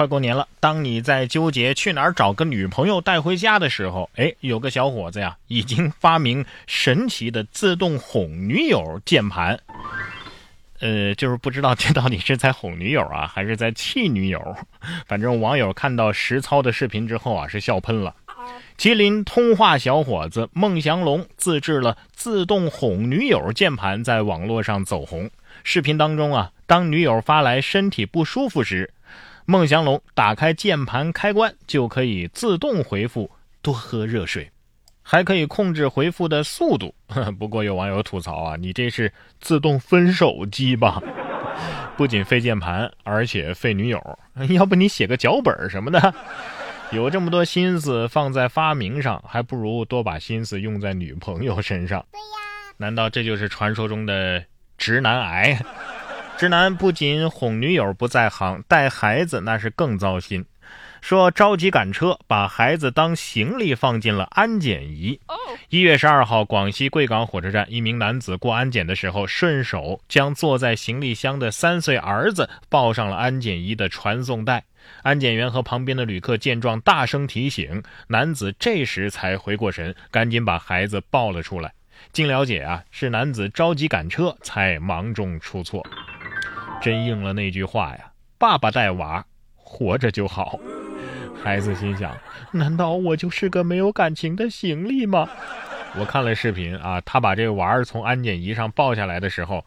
快过年了，当你在纠结去哪儿找个女朋友带回家的时候，哎，有个小伙子呀，已经发明神奇的自动哄女友键盘。呃，就是不知道这到底是在哄女友啊，还是在气女友。反正网友看到实操的视频之后啊，是笑喷了。吉林通化小伙子孟祥龙自制了自动哄女友键盘，在网络上走红。视频当中啊，当女友发来身体不舒服时，孟祥龙打开键盘开关，就可以自动回复多喝热水，还可以控制回复的速度。不过有网友吐槽啊，你这是自动分手机吧？不仅费键盘，而且费女友。要不你写个脚本什么的？有这么多心思放在发明上，还不如多把心思用在女朋友身上。对呀，难道这就是传说中的直男癌？直男不仅哄女友不在行，带孩子那是更糟心。说着急赶车，把孩子当行李放进了安检仪。一月十二号，广西贵港火车站，一名男子过安检的时候，顺手将坐在行李箱的三岁儿子抱上了安检仪的传送带。安检员和旁边的旅客见状，大声提醒男子，这时才回过神，赶紧把孩子抱了出来。经了解啊，是男子着急赶车，才忙中出错。真应了那句话呀：“爸爸带娃，活着就好。”孩子心想：难道我就是个没有感情的行李吗？我看了视频啊，他把这娃儿从安检仪上抱下来的时候，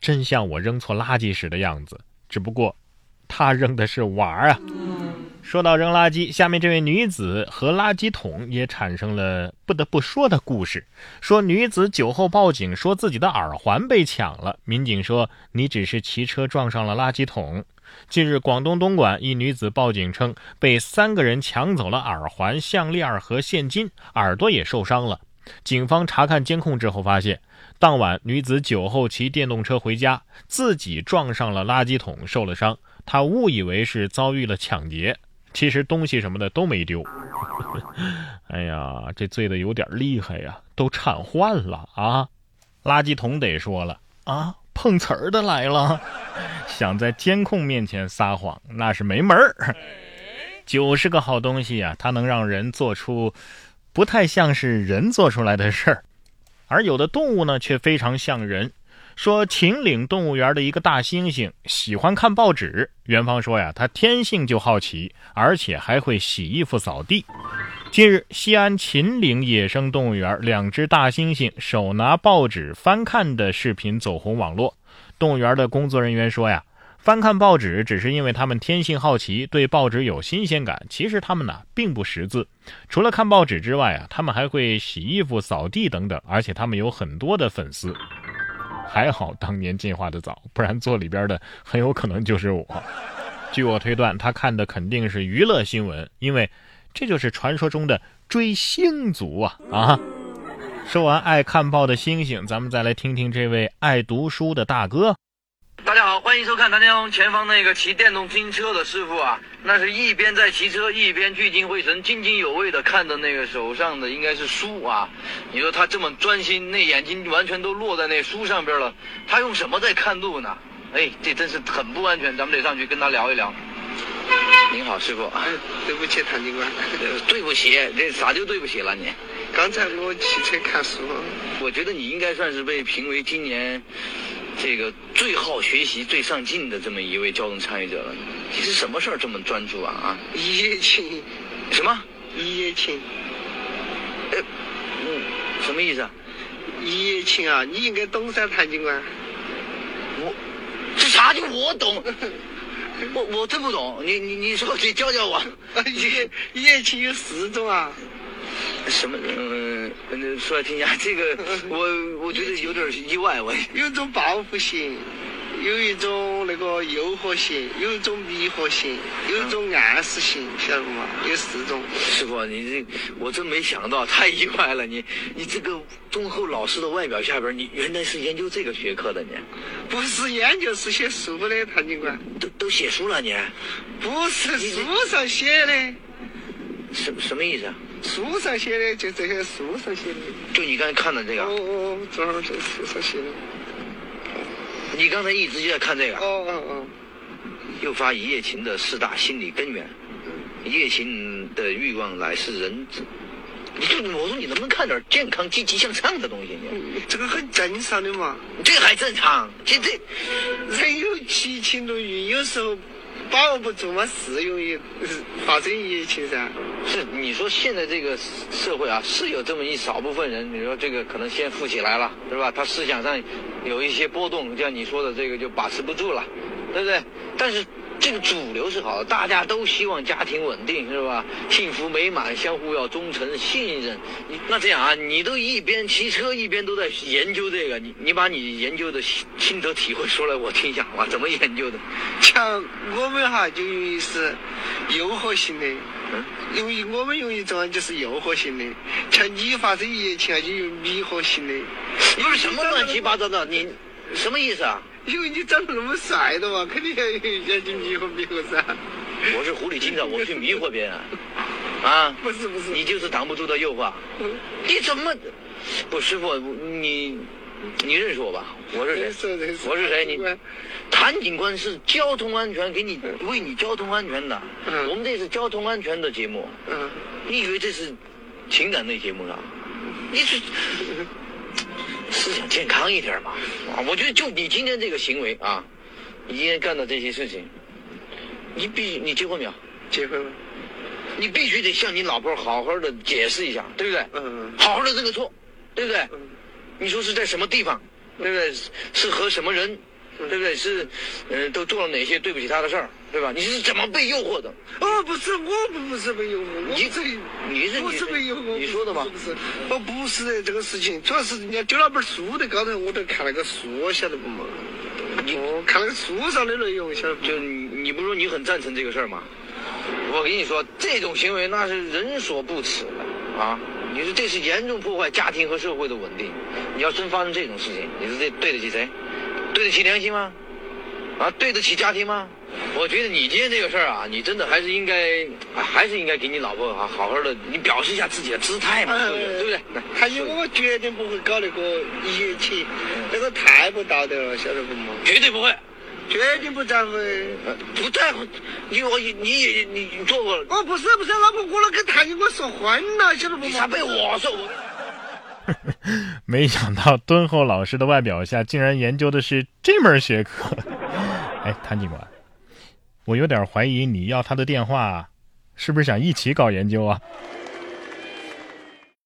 真像我扔错垃圾时的样子，只不过。他扔的是娃儿啊！说到扔垃圾，下面这位女子和垃圾桶也产生了不得不说的故事。说女子酒后报警，说自己的耳环被抢了。民警说：“你只是骑车撞上了垃圾桶。”近日，广东东莞一女子报警称，被三个人抢走了耳环、项链和现金，耳朵也受伤了。警方查看监控之后发现，当晚女子酒后骑电动车回家，自己撞上了垃圾桶，受了伤。他误以为是遭遇了抢劫，其实东西什么的都没丢。哎呀，这醉的有点厉害呀，都瘫痪了啊！垃圾桶得说了啊，碰瓷儿的来了，想在监控面前撒谎那是没门儿。酒是个好东西呀，它能让人做出不太像是人做出来的事儿，而有的动物呢，却非常像人。说秦岭动物园的一个大猩猩喜欢看报纸。元芳说呀，他天性就好奇，而且还会洗衣服、扫地。近日，西安秦岭野生动物园两只大猩猩手拿报纸翻看的视频走红网络。动物园的工作人员说呀，翻看报纸只是因为他们天性好奇，对报纸有新鲜感。其实他们呢并不识字。除了看报纸之外啊，他们还会洗衣服、扫地等等，而且他们有很多的粉丝。还好当年进化的早，不然坐里边的很有可能就是我。据我推断，他看的肯定是娱乐新闻，因为这就是传说中的追星族啊啊！说完爱看报的星星，咱们再来听听这位爱读书的大哥。大家好，欢迎收看谭家前方那个骑电动自行车的师傅啊，那是一边在骑车，一边聚精会神、津津有味的看着那个手上的应该是书啊。你说他这么专心，那眼睛完全都落在那书上边了，他用什么在看路呢？哎，这真是很不安全，咱们得上去跟他聊一聊。您好，师傅。对不起，谭警官。对不起，这咋就对不起了你？刚才我骑车看书。我觉得你应该算是被评为今年。这个最好学习、最上进的这么一位交通参与者了，你是什么事儿这么专注啊？啊？一夜情？什么？一夜情？呃，嗯，什么意思啊？一夜情啊？你应该懂噻，谭警官。我，这啥叫我懂？我我真不懂，你你你说你教教我。一夜情有四种啊。什么？嗯，说来听一下，这个我我觉得有点意外。我有一种报复性，有一种那个诱惑性，有一种迷惑性，有一种暗示性，晓得不嘛？有四种。师傅，你这我真没想到，太意外了。你你这个忠厚老实的外表下边，你原来是研究这个学科的，你不是研究，是写书的，谭警官。都都写书了，你不是书上写的。什什么意思啊？书上写的就这些书上写的，就你刚才看的这个。哦哦，正好这书上写的。你刚才一直就在看这个。哦哦哦。诱发一夜情的四大心理根源。一夜情的欲望乃是人。你就我说你能不能看点健康、积极向上的东西？你这个很正常的嘛，这个还正常。这这人有七情六欲，有时候把握不住嘛，是容易发生疫情噻。是你说现在这个社会啊，是有这么一少部分人，你说这个可能先富起来了，是吧？他思想上有一些波动，像你说的这个就把持不住了，对不对？但是。这个主流是好的，大家都希望家庭稳定，是吧？幸福美满，相互要忠诚信任。你那这样啊，你都一边骑车一边都在研究这个，你你把你研究的心得体会说来我听一下哇？怎么研究的？像我们哈就容易是诱惑性的，嗯，由于我们容易做就是诱惑性的。像你发生一夜情啊，就有迷惑性的。不是什么乱七八糟的，你什么意思啊？因为你长得那么帅的嘛，肯定要要去迷惑迷惑噻。我是狐狸精的，我去迷惑别人，啊？不是不是，你就是挡不住的诱惑。你怎么？不，师傅，你你认识我吧？我是谁？我是谁？你谭警官是交通安全，给你为你交通安全的。我们这是交通安全的节目。嗯。你以为这是情感类节目呢？你是。思想健康一点嘛，啊，我觉得就你今天这个行为啊，你今天干的这些事情，你必你结婚没有？结婚了。你必须得向你老婆好好的解释一下，对不对？嗯嗯。好好的认个错，对不对？嗯。你说是在什么地方，对不对？是和什么人？对不对？是，嗯，都做了哪些对不起他的事儿，对吧？你是怎么被诱惑的？哦，不是，我不不是被诱惑，你这你是不是被诱惑？你说的吗？不是，哦，不是的这个事情，主要是人家丢那本书的，刚才，我在看那个书，晓得不嘛？你看那个书上的内容，晓得不？就你你不说你很赞成这个事儿吗？我跟你说，这种行为那是人所不齿的啊！你说这是严重破坏家庭和社会的稳定。你要真发生这种事情，你说这对得起谁？对得起良心吗？啊，对得起家庭吗？我觉得你今天这个事儿啊，你真的还是应该，还是应该给你老婆啊好好的，你表示一下自己的姿态嘛，对不对？他因为我绝对不会搞那个一夜情，那个太不道德了，晓得不嘛？绝对不会，绝对不在乎，不在乎。你我你你你做过？哦，不是不是，老婆，我那跟谭警官说婚了，晓得不嘛？他被我说我。没想到敦厚老师的外表下，竟然研究的是这门学科。哎，谭警官，我有点怀疑你要他的电话，是不是想一起搞研究啊？